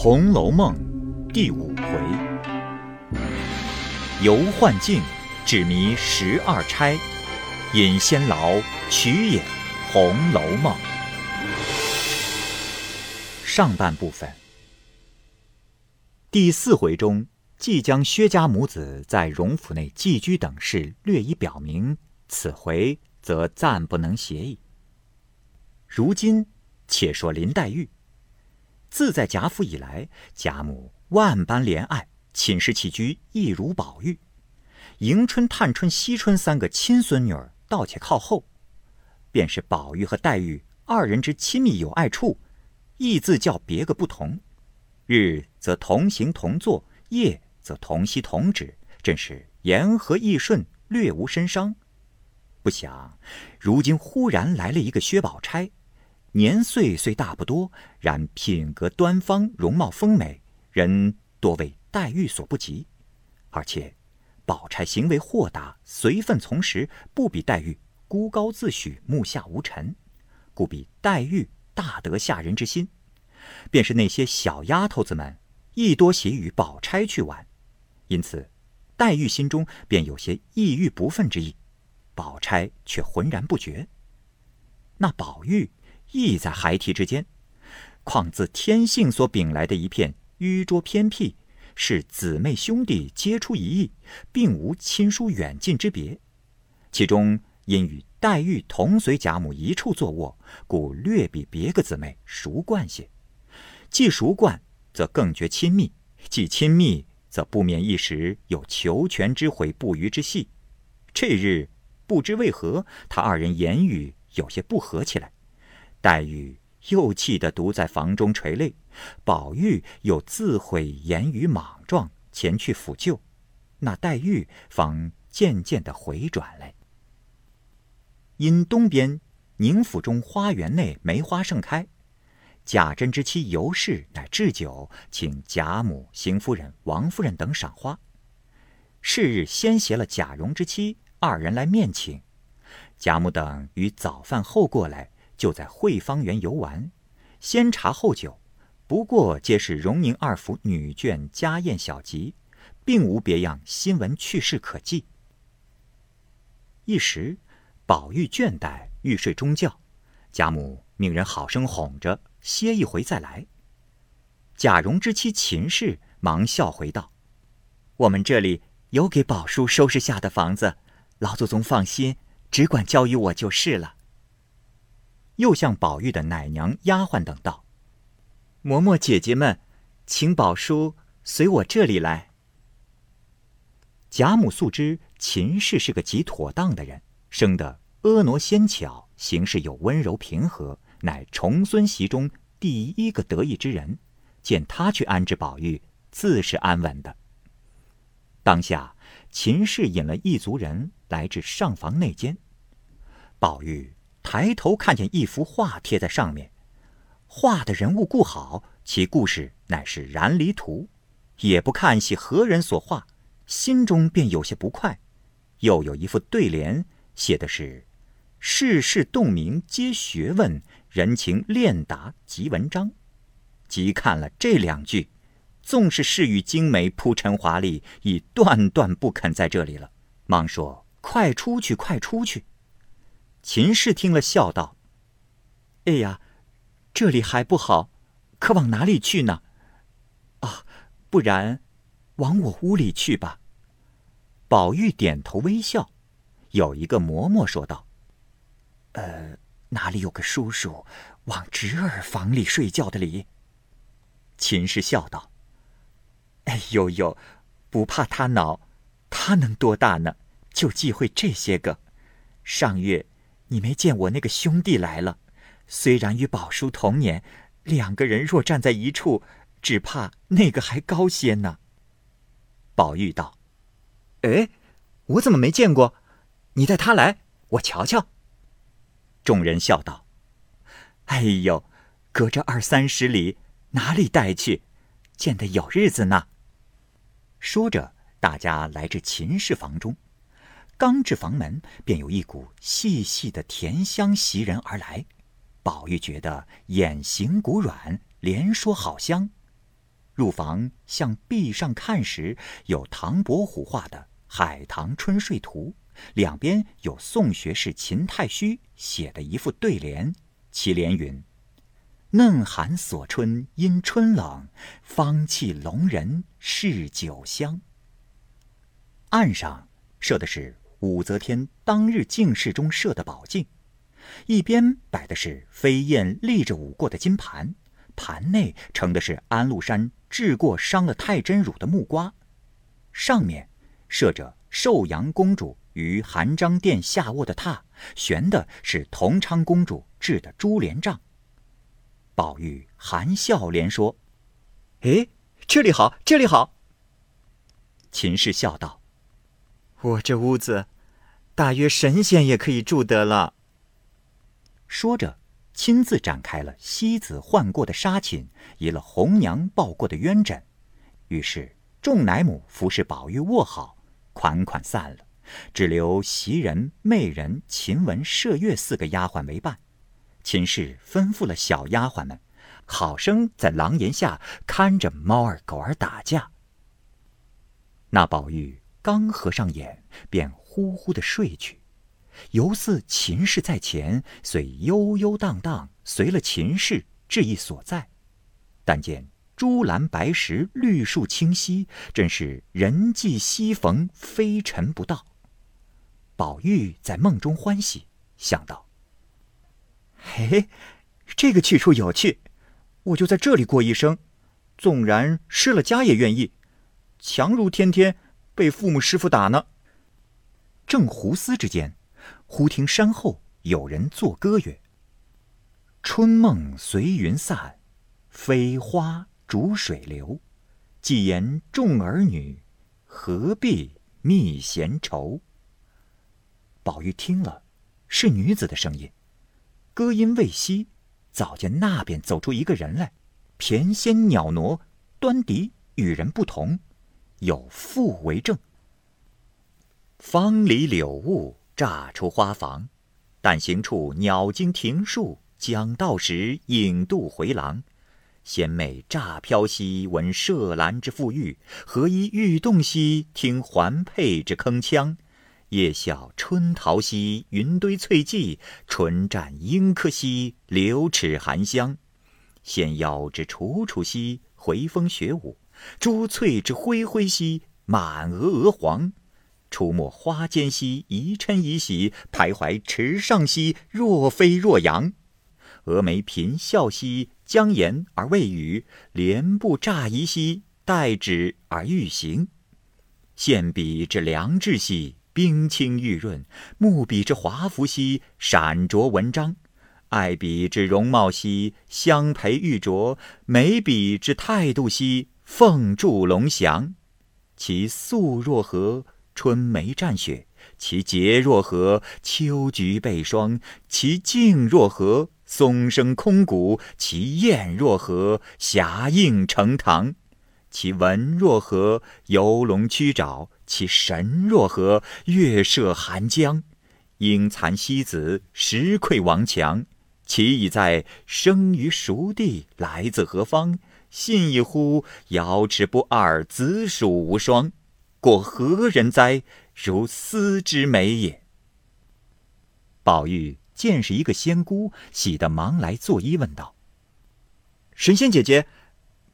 红楼梦》第五回：游幻境，指迷十二钗；饮仙劳，曲也《红楼梦》。上半部分，第四回中，即将薛家母子在荣府内寄居等事略已表明，此回则暂不能协议。如今，且说林黛玉。自在贾府以来，贾母万般怜爱，寝食起居亦如宝玉。迎春、探春、惜春三个亲孙女儿倒且靠后，便是宝玉和黛玉二人之亲密有爱处，亦自较别个不同。日则同行同坐，夜则同息同止，真是言和意顺，略无身伤。不想如今忽然来了一个薛宝钗。年岁虽大不多，然品格端方，容貌丰美，人多为黛玉所不及。而且，宝钗行为豁达，随分从时，不比黛玉孤高自许，目下无尘，故比黛玉大得吓人之心。便是那些小丫头子们，亦多喜与宝钗去玩，因此，黛玉心中便有些意欲不忿之意，宝钗却浑然不觉。那宝玉。亦在孩提之间，况自天性所禀来的一片迂拙偏僻，是姊妹兄弟皆出一意，并无亲疏远近之别。其中因与黛玉同随贾母一处坐卧，故略比别个姊妹熟惯些。既熟惯，则更觉亲密；既亲密，则不免一时有求全之悔不渝之隙。这日不知为何，他二人言语有些不合起来。黛玉又气得独在房中垂泪，宝玉又自悔言语莽撞，前去抚救。那黛玉方渐渐的回转来。因东边宁府中花园内梅花盛开，贾珍之妻尤氏乃置酒，请贾母、邢夫人、王夫人等赏花。是日先携了贾蓉之妻二人来面请，贾母等于早饭后过来。就在惠芳园游玩，先茶后酒，不过皆是荣宁二府女眷家宴小集，并无别样新闻趣事可记。一时，宝玉倦怠，欲睡中觉，贾母命人好生哄着，歇一回再来。贾蓉之妻秦氏忙笑回道：“我们这里有给宝叔收拾下的房子，老祖宗放心，只管交与我就是了。”又向宝玉的奶娘、丫鬟等道：“嬷嬷姐姐们，请宝叔随我这里来。”贾母素知秦氏是个极妥当的人，生得婀娜纤巧，行事又温柔平和，乃重孙媳中第一个得意之人。见他去安置宝玉，自是安稳的。当下，秦氏引了一族人来至上房内间，宝玉。抬头看见一幅画贴在上面，画的人物故好，其故事乃是燃离图，也不看系何人所画，心中便有些不快。又有一副对联，写的是“世事洞明皆学问，人情练达即文章”。即看了这两句，纵是世玉精美、铺陈华丽，已断断不肯在这里了，忙说：“快出去，快出去！”秦氏听了，笑道：“哎呀，这里还不好，可往哪里去呢？啊，不然，往我屋里去吧。”宝玉点头微笑。有一个嬷嬷说道：“呃，哪里有个叔叔往侄儿房里睡觉的理？”秦氏笑道：“哎呦呦，不怕他恼，他能多大呢？就忌讳这些个。上月。”你没见我那个兄弟来了，虽然与宝叔同年，两个人若站在一处，只怕那个还高些呢。宝玉道：“哎，我怎么没见过？你带他来，我瞧瞧。”众人笑道：“哎呦，隔着二三十里，哪里带去？见得有日子呢。”说着，大家来至秦氏房中。刚至房门，便有一股细细的甜香袭人而来。宝玉觉得眼形骨软，连说好香。入房向壁上看时，有唐伯虎画的《海棠春睡图》，两边有宋学士秦太虚写的一副对联，其联云：“嫩寒锁春因春冷，芳气笼人是酒香。”案上设的是武则天当日进士中设的宝镜，一边摆的是飞燕立着舞过的金盘。盘内盛的是安禄山治过伤了太真乳的木瓜，上面设着寿阳公主于含章殿下卧的榻，悬的是同昌公主制的珠帘帐。宝玉含笑连说：“哎，这里好，这里好。”秦氏笑道：“我这屋子，大约神仙也可以住得了。”说着。亲自展开了西子换过的纱寝，移了红娘抱过的鸳枕，于是众奶母服侍宝玉卧好，款款散了，只留袭人、媚人、晴雯、麝月四个丫鬟为伴。秦氏吩咐了小丫鬟们，好生在廊檐下看着猫儿狗儿打架。那宝玉刚合上眼，便呼呼的睡去。犹似秦氏在前，遂悠悠荡荡随了秦氏至意所在。但见朱兰白石，绿树清溪，真是人迹稀逢，非尘不到。宝玉在梦中欢喜，想到：“嘿，这个去处有趣，我就在这里过一生，纵然失了家也愿意，强如天天被父母师傅打呢。”正胡思之间。忽听山后有人作歌曰：“春梦随云散，飞花逐水流。既言众儿女，何必觅闲愁？”宝玉听了，是女子的声音。歌音未息，早见那边走出一个人来，翩跹袅娜，端倪与人不同，有妇为证。芳篱柳雾。乍出花房，但行处鸟惊庭树，讲道时影渡回廊。仙妹乍飘兮，闻麝兰之馥郁；何依玉动兮，听环佩之铿锵。夜笑春桃兮，云堆翠髻；唇绽樱柯兮，流齿含香。仙腰之楚楚兮，回风雪舞；珠翠之辉辉兮，满额鹅黄。出没花间兮，宜嗔宜喜；徘徊池上兮，若飞若扬。蛾眉颦笑兮，将言而未语；莲步乍移兮，待止而欲行。线笔之良质兮，冰清玉润；木笔之华服兮，闪着文章；爱彼之容貌兮，相陪玉琢；美彼之态度兮，凤柱龙翔。其素若何？春梅绽雪，其洁若何？秋菊被霜，其静若何？松声空谷，其艳若何？霞映成堂，其文若何？游龙曲爪，其神若何？月射寒江，鹰残西子，石溃王强。其已在生于熟地，来自何方？信一乎！瑶池不二，子鼠无双。过何人哉？如斯之美也。宝玉见是一个仙姑，喜得忙来作揖，问道：“神仙姐姐，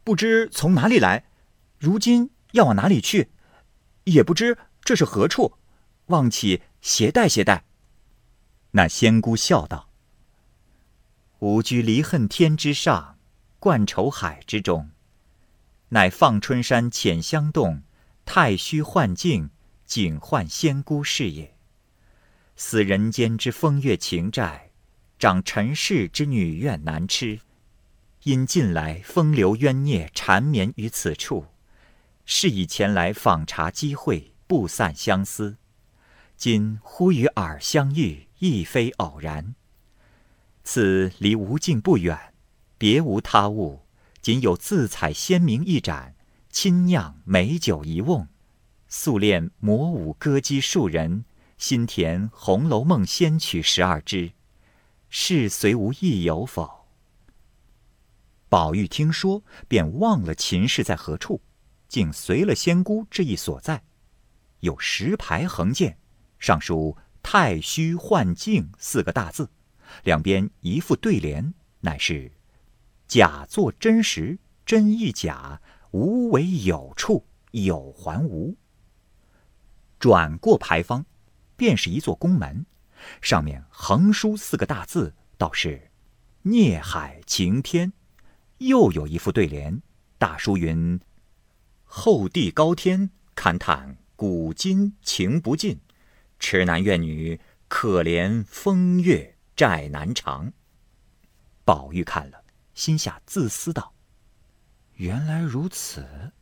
不知从哪里来？如今要往哪里去？也不知这是何处，望起携带携带。”那仙姑笑道：“吾居离恨天之上，冠愁海之中，乃放春山浅香洞。”太虚幻境，景幻仙姑是也。似人间之风月情债，长尘世之女怨难痴。因近来风流冤孽缠绵于此处，是以前来访茶机会，不散相思。今忽与尔相遇，亦非偶然。此离无尽不远，别无他物，仅有自采鲜茗一盏。亲酿美酒一瓮，素练魔舞歌姬数人，心填《红楼梦》仙曲十二支，是随无意有否？宝玉听说，便忘了秦氏在何处，竟随了仙姑至意所在。有石牌横建，上书“太虚幻境”四个大字，两边一副对联，乃是“假作真实，真亦假；无为有处，有还无。”转过牌坊，便是一座宫门，上面横书四个大字，倒是“孽海晴天”。又有一副对联，大书云：“后地高天，勘探古今情不尽；痴男怨女，可怜风月债难偿。”宝玉看了，心下自私道：“原来如此，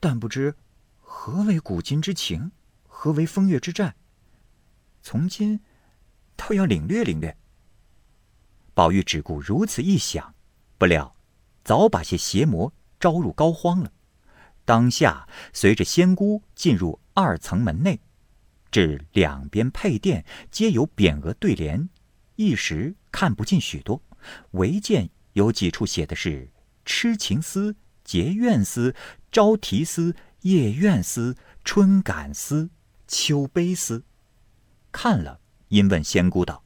但不知何为古今之情，何为风月之债。从今倒要领略领略。”宝玉只顾如此一想，不料早把些邪魔招入膏肓了。当下随着仙姑进入二层门内，至两边配殿皆有匾额对联，一时看不进许多，唯见有几处写的是“痴情思”“结怨思”“朝啼思”“夜怨思”“春感思”“秋悲思”。看了，因问仙姑道：“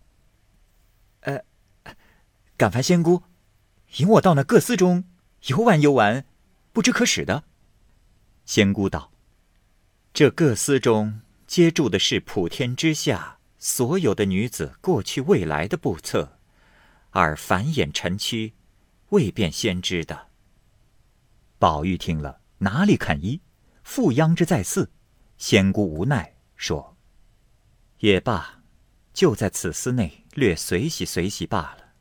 呃。”敢烦仙姑，引我到那各司中游玩游玩，不知可使的。仙姑道：“这各司中接住的是普天之下所有的女子过去未来的簿册，而繁衍陈躯，未便先知的。”宝玉听了，哪里肯依，复央之再四。仙姑无奈说：“也罢，就在此司内略随喜随喜罢了。”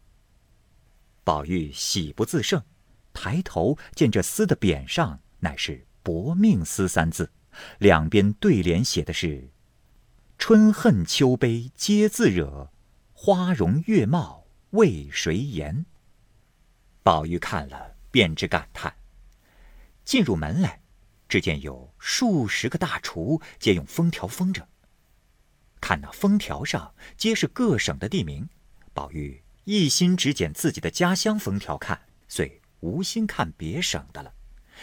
宝玉喜不自胜，抬头见这丝的匾上乃是“薄命丝”三字，两边对联写的是“春恨秋悲皆自惹，花容月貌为谁妍。”宝玉看了，便知感叹。进入门来，只见有数十个大厨，皆用封条封着。看那封条上皆是各省的地名，宝玉。一心只捡自己的家乡封条看，遂无心看别省的了。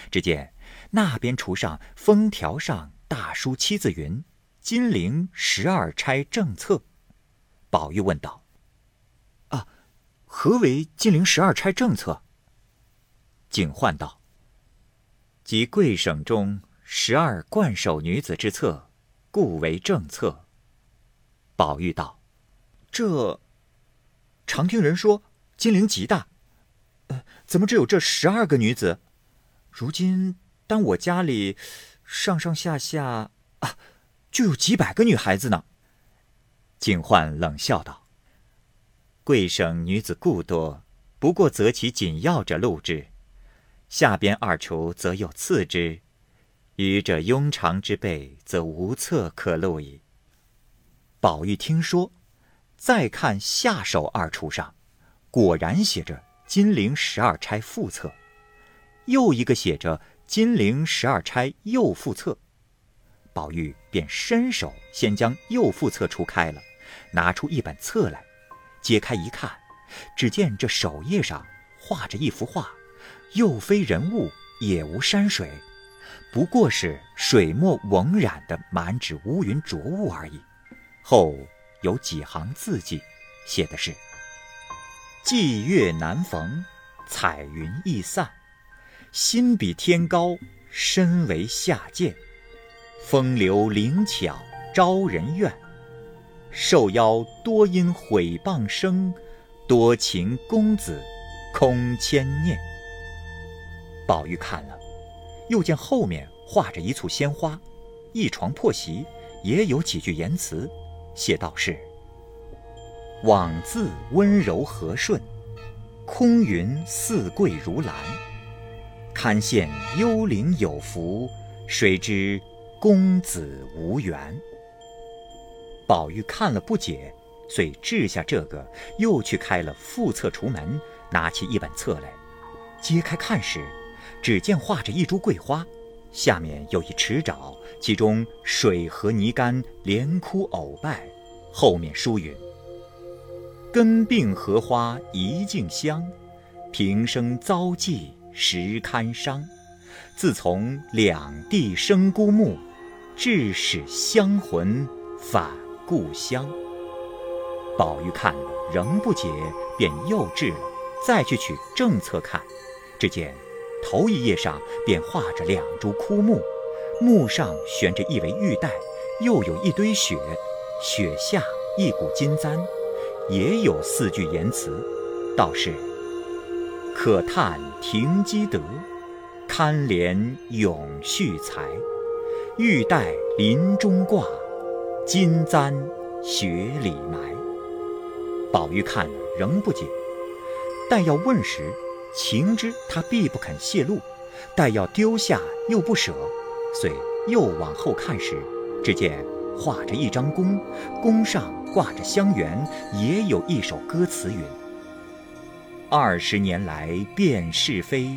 只见那边橱上封条上大书七字云：“金陵十二钗正册。”宝玉问道：“啊，何为金陵十二钗正册？”警幻道：“即贵省中十二冠首女子之册，故为正册。”宝玉道：“这……”常听人说金陵极大，呃，怎么只有这十二个女子？如今当我家里上上下下啊，就有几百个女孩子呢。景焕冷笑道：“贵省女子故多，不过择其紧要者录之，下边二厨则有次之，余者庸常之辈，则无册可录矣。”宝玉听说。再看下手二厨上，果然写着“金陵十二钗副册”，又一个写着“金陵十二钗右副册”。宝玉便伸手先将右副册除开了，拿出一本册来，揭开一看，只见这首页上画着一幅画，又非人物，也无山水，不过是水墨蒙染的满纸乌云浊雾而已。后。有几行字迹，写的是：“霁月难逢，彩云易散。心比天高，身为下贱。风流灵巧招人怨，受邀多因毁谤生。多情公子空牵念。”宝玉看了，又见后面画着一簇鲜花，一床破席，也有几句言辞。写道是：“枉自温柔和顺，空云似桂如兰。堪羡幽灵有福，谁知公子无缘。”宝玉看了不解，遂掷下这个，又去开了副册橱门，拿起一本册来，揭开看时，只见画着一株桂花，下面有一池沼。其中水和泥干连枯藕败，后面书云：“根病荷花一径香，平生遭际实堪伤。自从两地生孤木，致使香魂返故乡。”宝玉看了仍不解，便又掷了，再去取正册看，只见头一页上便画着两株枯木，木上悬着一围玉带，又有一堆雪，雪下一股金簪，也有四句言辞，道是：“可叹停机德，堪怜永续才，玉带林中挂，金簪雪里埋。”宝玉看了仍不解，但要问时，情知他必不肯泄露；待要丢下又不舍，遂又往后看时，只见画着一张弓，弓上挂着香橼，也有一首歌词云：“二十年来辨是非，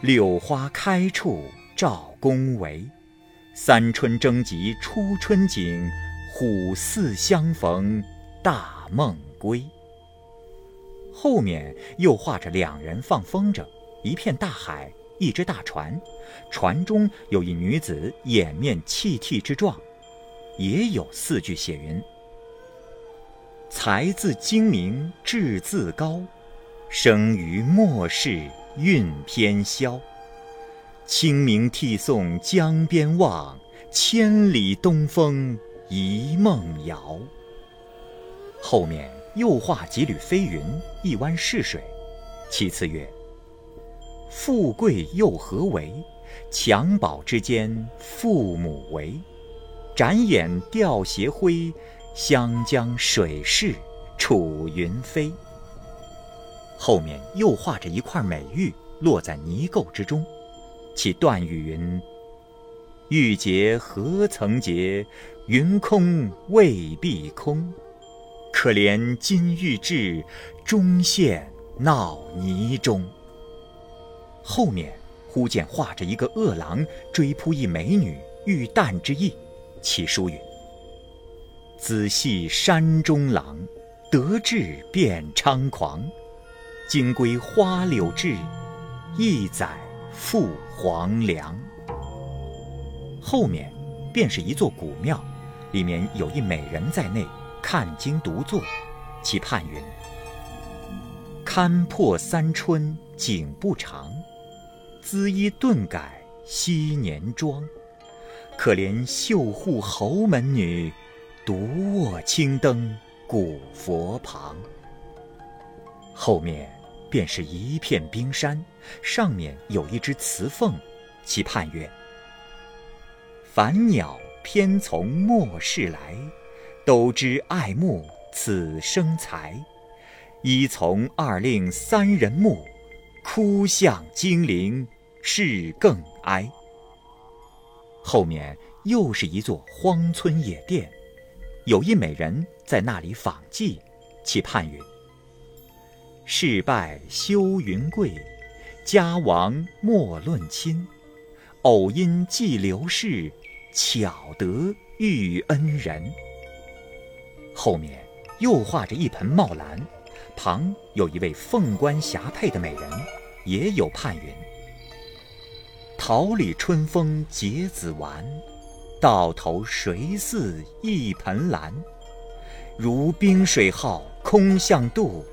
柳花开处照宫闱。三春争及初春景，虎兕相逢大梦。”归。后面又画着两人放风筝，一片大海，一只大船，船中有一女子掩面泣涕之状，也有四句写云：“才自精明志自高，生于末世运偏消。清明涕送江边望，千里东风一梦遥。”后面。又画几缕飞云，一湾逝水。其次曰：“富贵又何为？襁褓之间，父母为。展眼吊斜晖，湘江水逝楚云飞。”后面又画着一块美玉落在泥垢之中，其断语云：“玉洁何曾洁？云空未必空。”可怜金玉质，终陷闹泥中。后面忽见画着一个恶狼追扑一美女，欲啖之意。其书云：“仔细山中狼，得志便猖狂。金龟花柳志，一载赴黄粱。”后面便是一座古庙，里面有一美人在内。看经独坐，其判云：“堪破三春景不长，姿衣顿改昔年妆。可怜绣户侯门女，独卧青灯古佛旁。”后面便是一片冰山，上面有一只雌凤，其判曰：“凡鸟偏从末世来。”都知爱慕此生才，一从二令三人木，哭向精灵是更哀。后面又是一座荒村野店，有一美人在那里访妓，其判云：事败休云贵，家亡莫论亲。偶因寄刘氏，巧得遇恩人。后面又画着一盆茂兰，旁有一位凤冠霞帔的美人，也有判云：“桃李春风结子完，到头谁似一盆兰？如冰水浩空向渡，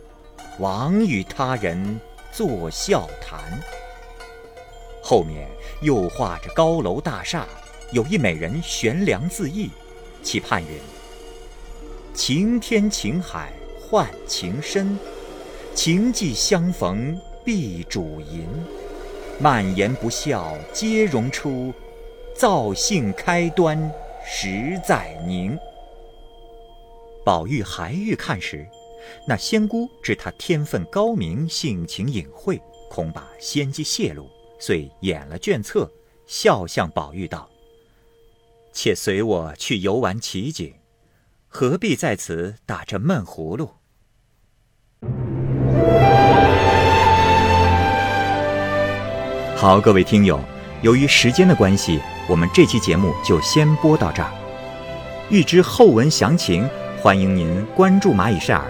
王与他人作笑谈。”后面又画着高楼大厦，有一美人悬梁自缢，其判云。情天情海换情深，情寄相逢必主淫。蔓延不孝皆容出，造性开端实在宁。宝玉还欲看时，那仙姑知他天分高明，性情隐晦，恐把仙机泄露，遂掩了卷册，笑向宝玉道：“且随我去游玩奇景。”何必在此打这闷葫芦？好，各位听友，由于时间的关系，我们这期节目就先播到这儿。欲知后文详情，欢迎您关注蚂蚁晒尔，